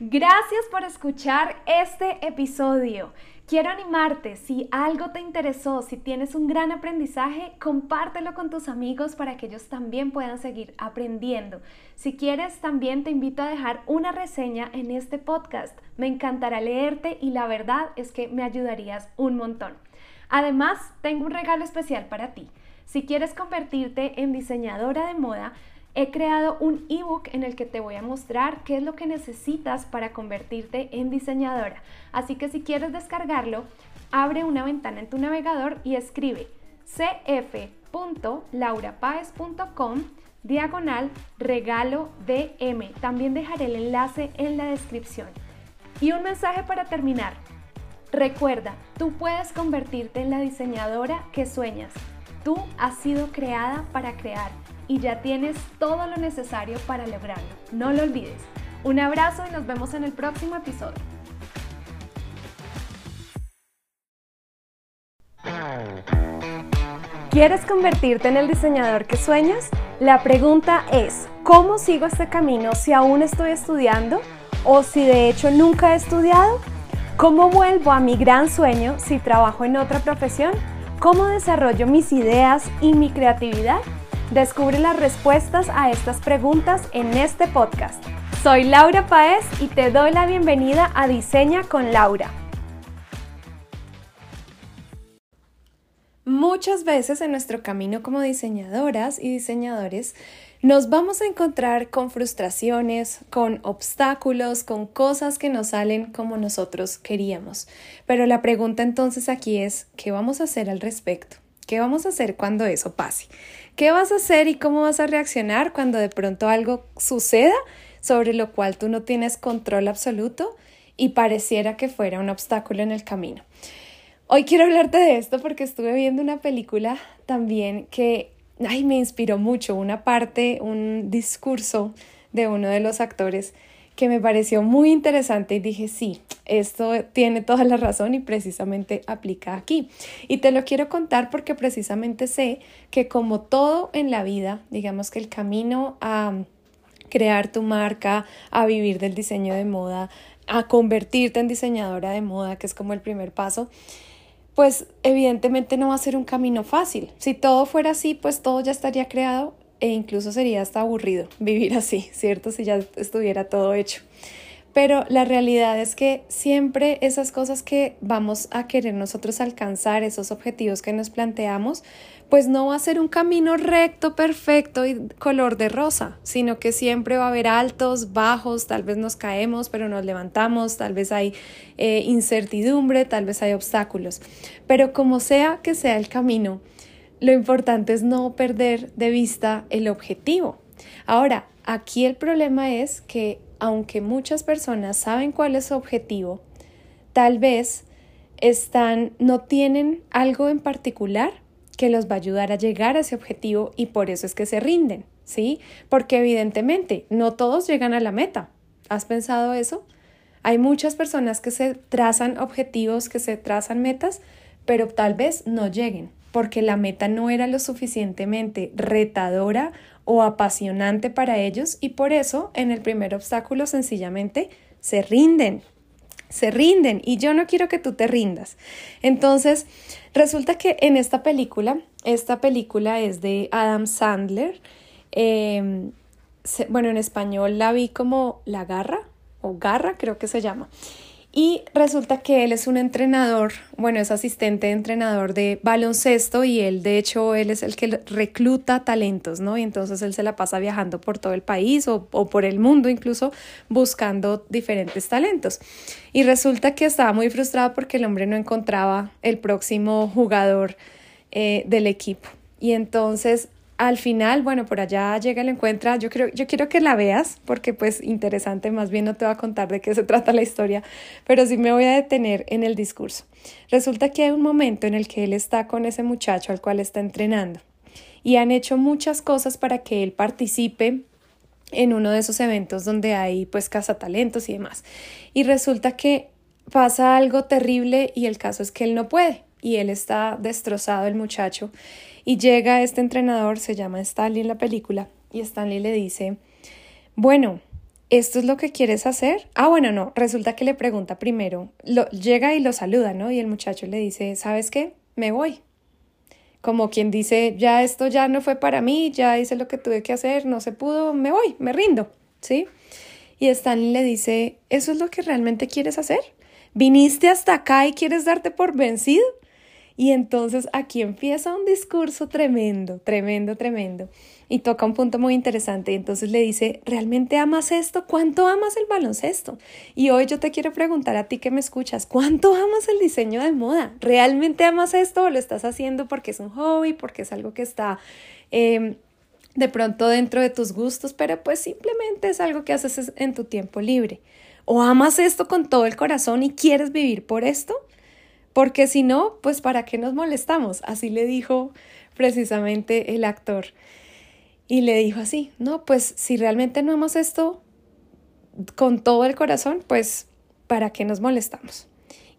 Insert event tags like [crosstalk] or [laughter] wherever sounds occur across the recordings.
Gracias por escuchar este episodio. Quiero animarte, si algo te interesó, si tienes un gran aprendizaje, compártelo con tus amigos para que ellos también puedan seguir aprendiendo. Si quieres, también te invito a dejar una reseña en este podcast. Me encantará leerte y la verdad es que me ayudarías un montón. Además, tengo un regalo especial para ti. Si quieres convertirte en diseñadora de moda, he creado un ebook en el que te voy a mostrar qué es lo que necesitas para convertirte en diseñadora. Así que si quieres descargarlo, abre una ventana en tu navegador y escribe cf.laurapaez.com diagonal regalo DM. También dejaré el enlace en la descripción. Y un mensaje para terminar. Recuerda, tú puedes convertirte en la diseñadora que sueñas. Tú has sido creada para crear y ya tienes todo lo necesario para lograrlo. No lo olvides. Un abrazo y nos vemos en el próximo episodio. ¿Quieres convertirte en el diseñador que sueñas? La pregunta es, ¿cómo sigo este camino si aún estoy estudiando o si de hecho nunca he estudiado? ¿Cómo vuelvo a mi gran sueño si trabajo en otra profesión? ¿Cómo desarrollo mis ideas y mi creatividad? Descubre las respuestas a estas preguntas en este podcast. Soy Laura Paez y te doy la bienvenida a Diseña con Laura. Muchas veces en nuestro camino como diseñadoras y diseñadores nos vamos a encontrar con frustraciones, con obstáculos, con cosas que no salen como nosotros queríamos. Pero la pregunta entonces aquí es, ¿qué vamos a hacer al respecto? ¿Qué vamos a hacer cuando eso pase? ¿Qué vas a hacer y cómo vas a reaccionar cuando de pronto algo suceda sobre lo cual tú no tienes control absoluto y pareciera que fuera un obstáculo en el camino? Hoy quiero hablarte de esto porque estuve viendo una película también que ay, me inspiró mucho, una parte, un discurso de uno de los actores que me pareció muy interesante y dije, sí, esto tiene toda la razón y precisamente aplica aquí. Y te lo quiero contar porque precisamente sé que como todo en la vida, digamos que el camino a crear tu marca, a vivir del diseño de moda, a convertirte en diseñadora de moda, que es como el primer paso, pues evidentemente no va a ser un camino fácil. Si todo fuera así, pues todo ya estaría creado e incluso sería hasta aburrido vivir así, ¿cierto? Si ya estuviera todo hecho. Pero la realidad es que siempre esas cosas que vamos a querer nosotros alcanzar, esos objetivos que nos planteamos, pues no va a ser un camino recto, perfecto y color de rosa, sino que siempre va a haber altos, bajos, tal vez nos caemos, pero nos levantamos, tal vez hay eh, incertidumbre, tal vez hay obstáculos. Pero como sea que sea el camino, lo importante es no perder de vista el objetivo. Ahora, aquí el problema es que aunque muchas personas saben cuál es su objetivo, tal vez están no tienen algo en particular que los va a ayudar a llegar a ese objetivo y por eso es que se rinden, ¿sí? Porque evidentemente no todos llegan a la meta. ¿Has pensado eso? Hay muchas personas que se trazan objetivos, que se trazan metas, pero tal vez no lleguen porque la meta no era lo suficientemente retadora o apasionante para ellos y por eso en el primer obstáculo sencillamente se rinden. Se rinden y yo no quiero que tú te rindas. Entonces, resulta que en esta película, esta película es de Adam Sandler, em, bueno, en español la vi como La Garra o Garra creo que se llama. Y resulta que él es un entrenador, bueno, es asistente de entrenador de baloncesto y él, de hecho, él es el que recluta talentos, ¿no? Y entonces él se la pasa viajando por todo el país o, por el mundo incluso buscando diferentes talentos. Y resulta que estaba muy frustrado porque el hombre no encontraba el próximo jugador eh, del equipo. Y entonces al final, bueno, por allá llega el encuentra. Yo creo, yo quiero que la veas porque pues interesante, más bien no te voy a contar de qué se [laughs] trata la historia, pero sí me voy a detener en el discurso. Resulta que hay un momento en el que él está con ese muchacho al cual está entrenando y han hecho muchas cosas para que él participe en uno de esos eventos donde hay pues cazatalentos y demás. Y resulta que pasa algo terrible y el caso es que él no puede y él está destrozado el muchacho y llega este entrenador, se llama Stanley en la película, y Stanley le dice, bueno, ¿esto es lo que quieres hacer? Ah, bueno, no, resulta que le pregunta primero, lo, llega y lo saluda, ¿no? Y el muchacho le dice, ¿sabes qué? Me voy. Como quien dice, ya esto ya no fue para mí, ya hice lo que tuve que hacer, no se pudo, me voy, me rindo, ¿sí? Y Stanley le dice, ¿eso es lo que realmente quieres hacer? ¿Viniste hasta acá y quieres darte por vencido? Y entonces aquí empieza un discurso tremendo, tremendo, tremendo. Y toca un punto muy interesante. Entonces le dice, ¿realmente amas esto? ¿Cuánto amas el baloncesto? Y hoy yo te quiero preguntar a ti que me escuchas, ¿cuánto amas el diseño de moda? ¿Realmente amas esto o lo estás haciendo porque es un hobby, porque es algo que está... Em, de pronto dentro de tus gustos, pero pues simplemente es algo que haces en tu tiempo libre. O amas esto con todo el corazón y quieres vivir por esto, porque si no, pues ¿para qué nos molestamos? Así le dijo precisamente el actor. Y le dijo así, no, pues si realmente no amas esto con todo el corazón, pues ¿para qué nos molestamos?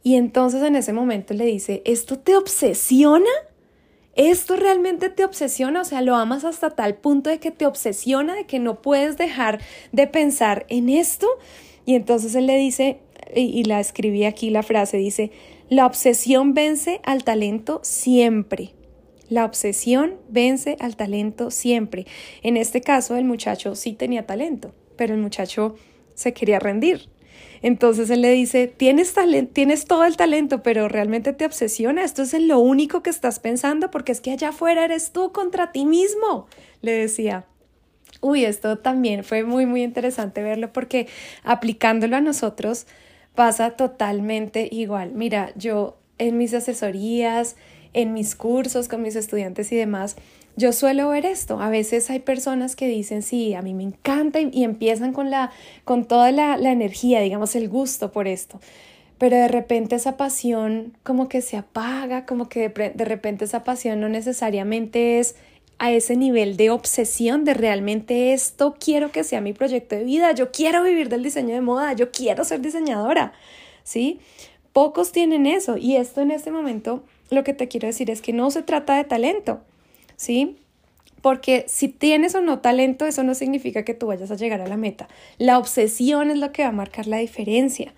Y entonces en ese momento le dice, ¿esto te obsesiona? ¿Esto realmente te obsesiona? O sea, lo amas hasta tal punto de que te obsesiona, de que no puedes dejar de pensar en esto. Y entonces él le dice, y, la escribí aquí la frase, dice, la obsesión vence al talento siempre. La obsesión vence al talento siempre. En este caso, el muchacho sí tenía talento, pero el muchacho se quería rendir. Entonces él le dice, tienes, tienes todo el talento, pero realmente te obsesiona. Esto es lo único que estás pensando porque es que allá afuera eres tú contra ti mismo, le decía. Uy, esto también fue muy, muy interesante verlo porque aplicándolo a nosotros, pasa totalmente igual. Mira, yo en mis asesorías, en mis cursos con mis estudiantes y demás, yo suelo ver esto. A veces hay personas que dicen, sí, a mí me encanta y, empiezan con, la, con toda la, energía, digamos, el gusto por esto pero de repente esa pasión como que se apaga, como que de, repente esa pasión no necesariamente es a ese nivel de obsesión de realmente esto quiero que sea mi proyecto de vida, yo quiero vivir del diseño de moda, yo quiero ser diseñadora, ¿sí? Pocos tienen eso y esto en este momento lo que te quiero decir es que no se trata de talento, ¿sí? Porque si tienes o no talento, eso no significa que tú vayas a llegar a la meta. La obsesión es lo que va a marcar la diferencia.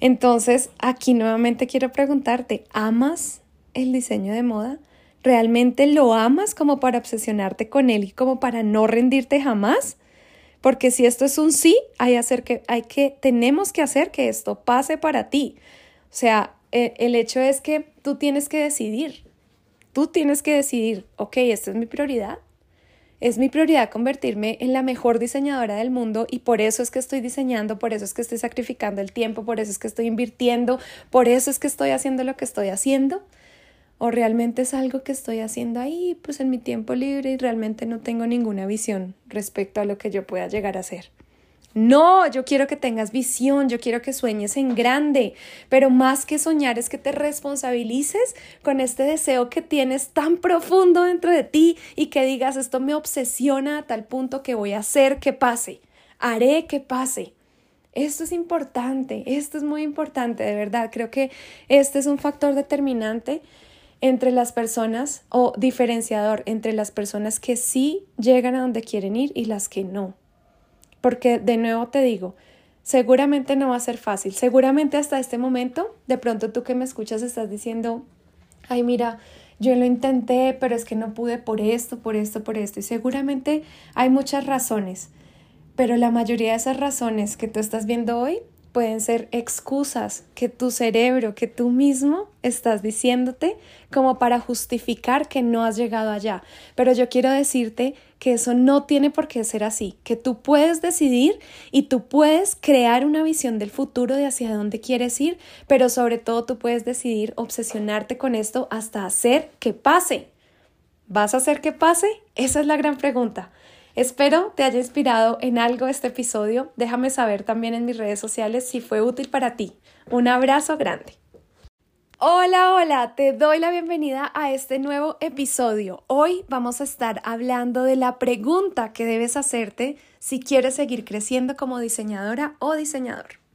Entonces, aquí nuevamente quiero preguntarte, ¿amas el diseño de moda? ¿Realmente lo amas como para obsesionarte con él y como para no rendirte jamás? Porque si esto es un sí, hay, hacer que, hay que, tenemos que hacer que esto pase para ti. O sea, el, el hecho es que tú tienes que decidir. Tú tienes que decidir, ok, esta es mi prioridad. Es mi prioridad convertirme en la mejor diseñadora del mundo y por eso es que estoy diseñando, por eso es que estoy sacrificando el tiempo, por eso es que estoy invirtiendo, por eso es que estoy haciendo lo que estoy haciendo o realmente es algo que estoy haciendo ahí, pues en mi tiempo libre y realmente no tengo ninguna visión respecto a lo que yo pueda llegar a hacer. No, yo quiero que tengas visión, yo quiero que sueñes en grande, pero más que soñar es que te responsabilices con este deseo que tienes tan profundo dentro de ti y que digas, esto me obsesiona a tal punto que voy a hacer que pase, haré que pase. Esto es importante, esto es muy importante, de verdad. Creo que este es un factor determinante entre las personas o diferenciador entre las personas que sí llegan a donde quieren ir y las que no. Porque de nuevo te digo, seguramente no va a ser fácil. Seguramente hasta este momento, de pronto tú que me escuchas estás diciendo, ay mira, yo lo intenté, pero es que no pude por esto, por esto, por esto. Y seguramente hay muchas razones, pero la mayoría de esas razones que tú estás viendo hoy pueden ser excusas que tu cerebro, que tú mismo estás diciéndote como para justificar que no has llegado allá. Pero yo quiero decirte que eso no tiene por qué ser así, que tú puedes decidir y tú puedes crear una visión del futuro de hacia dónde quieres ir, pero sobre todo tú puedes decidir obsesionarte con esto hasta hacer que pase. ¿Vas a hacer que pase? Esa es la gran pregunta. Espero te haya inspirado en algo este episodio. Déjame saber también en mis redes sociales si fue útil para ti. Un abrazo grande. Hola, hola, te doy la bienvenida a este nuevo episodio. Hoy vamos a estar hablando de la pregunta que debes hacerte si quieres seguir creciendo como diseñadora o diseñador.